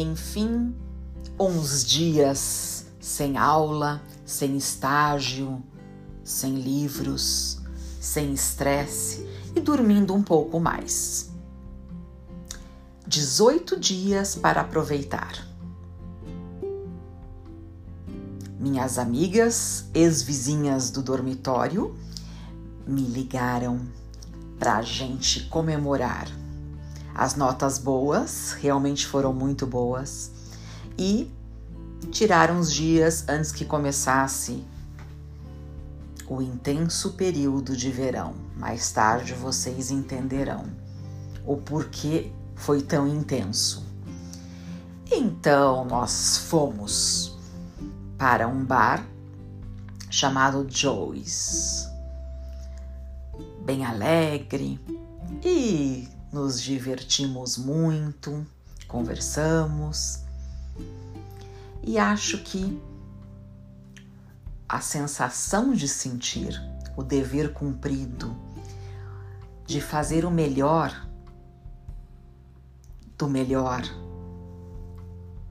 enfim, uns dias sem aula, sem estágio, sem livros, sem estresse e dormindo um pouco mais. 18 dias para aproveitar. Minhas amigas, ex-vizinhas do dormitório, me ligaram para a gente comemorar. As notas boas realmente foram muito boas e tiraram uns dias antes que começasse o intenso período de verão. Mais tarde vocês entenderão o porquê foi tão intenso. Então nós fomos para um bar chamado Joey's, bem alegre e nos divertimos muito, conversamos e acho que a sensação de sentir o dever cumprido, de fazer o melhor do melhor,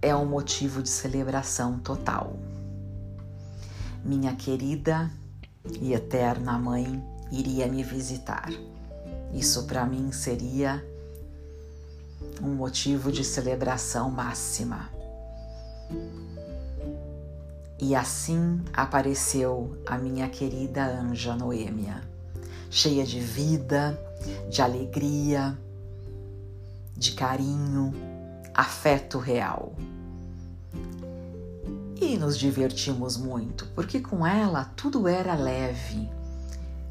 é um motivo de celebração total. Minha querida e eterna mãe iria me visitar. Isso para mim seria um motivo de celebração máxima. E assim apareceu a minha querida anja Noêmia, cheia de vida, de alegria, de carinho, afeto real. E nos divertimos muito, porque com ela tudo era leve,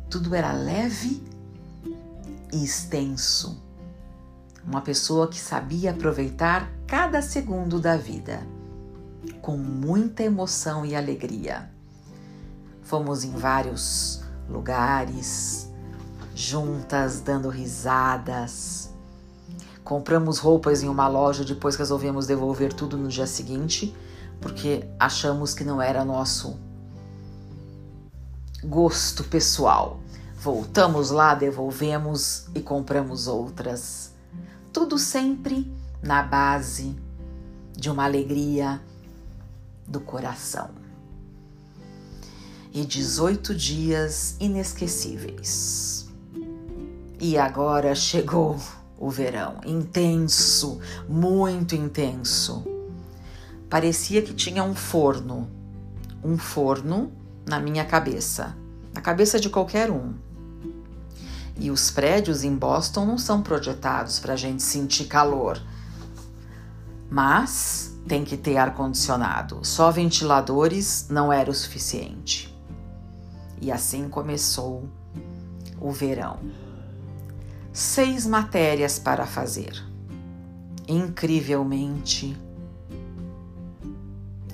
tudo era leve e extenso. Uma pessoa que sabia aproveitar cada segundo da vida com muita emoção e alegria. Fomos em vários lugares, juntas, dando risadas. Compramos roupas em uma loja, depois resolvemos devolver tudo no dia seguinte, porque achamos que não era nosso gosto pessoal. Voltamos lá, devolvemos e compramos outras. Tudo sempre na base de uma alegria do coração. E 18 dias inesquecíveis. E agora chegou o verão, intenso, muito intenso. Parecia que tinha um forno, um forno na minha cabeça, na cabeça de qualquer um. E os prédios em Boston não são projetados para a gente sentir calor, mas tem que ter ar-condicionado. Só ventiladores não era o suficiente. E assim começou o verão. Seis matérias para fazer. Incrivelmente,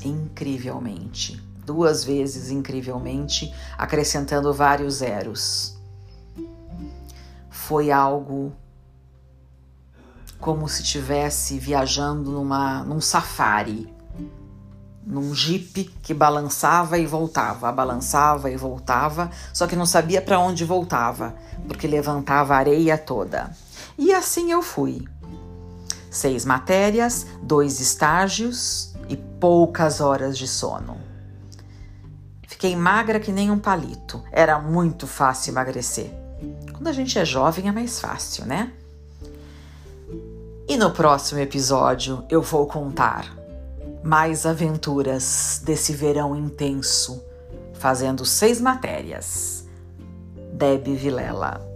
incrivelmente, duas vezes incrivelmente, acrescentando vários zeros. Foi algo como se estivesse viajando numa, num safari, num jipe que balançava e voltava, balançava e voltava, só que não sabia para onde voltava, porque levantava a areia toda. E assim eu fui. Seis matérias, dois estágios e poucas horas de sono. Fiquei magra que nem um palito. Era muito fácil emagrecer. Quando a gente é jovem é mais fácil, né? E no próximo episódio eu vou contar mais aventuras desse verão intenso, fazendo seis matérias. Deb Vilela.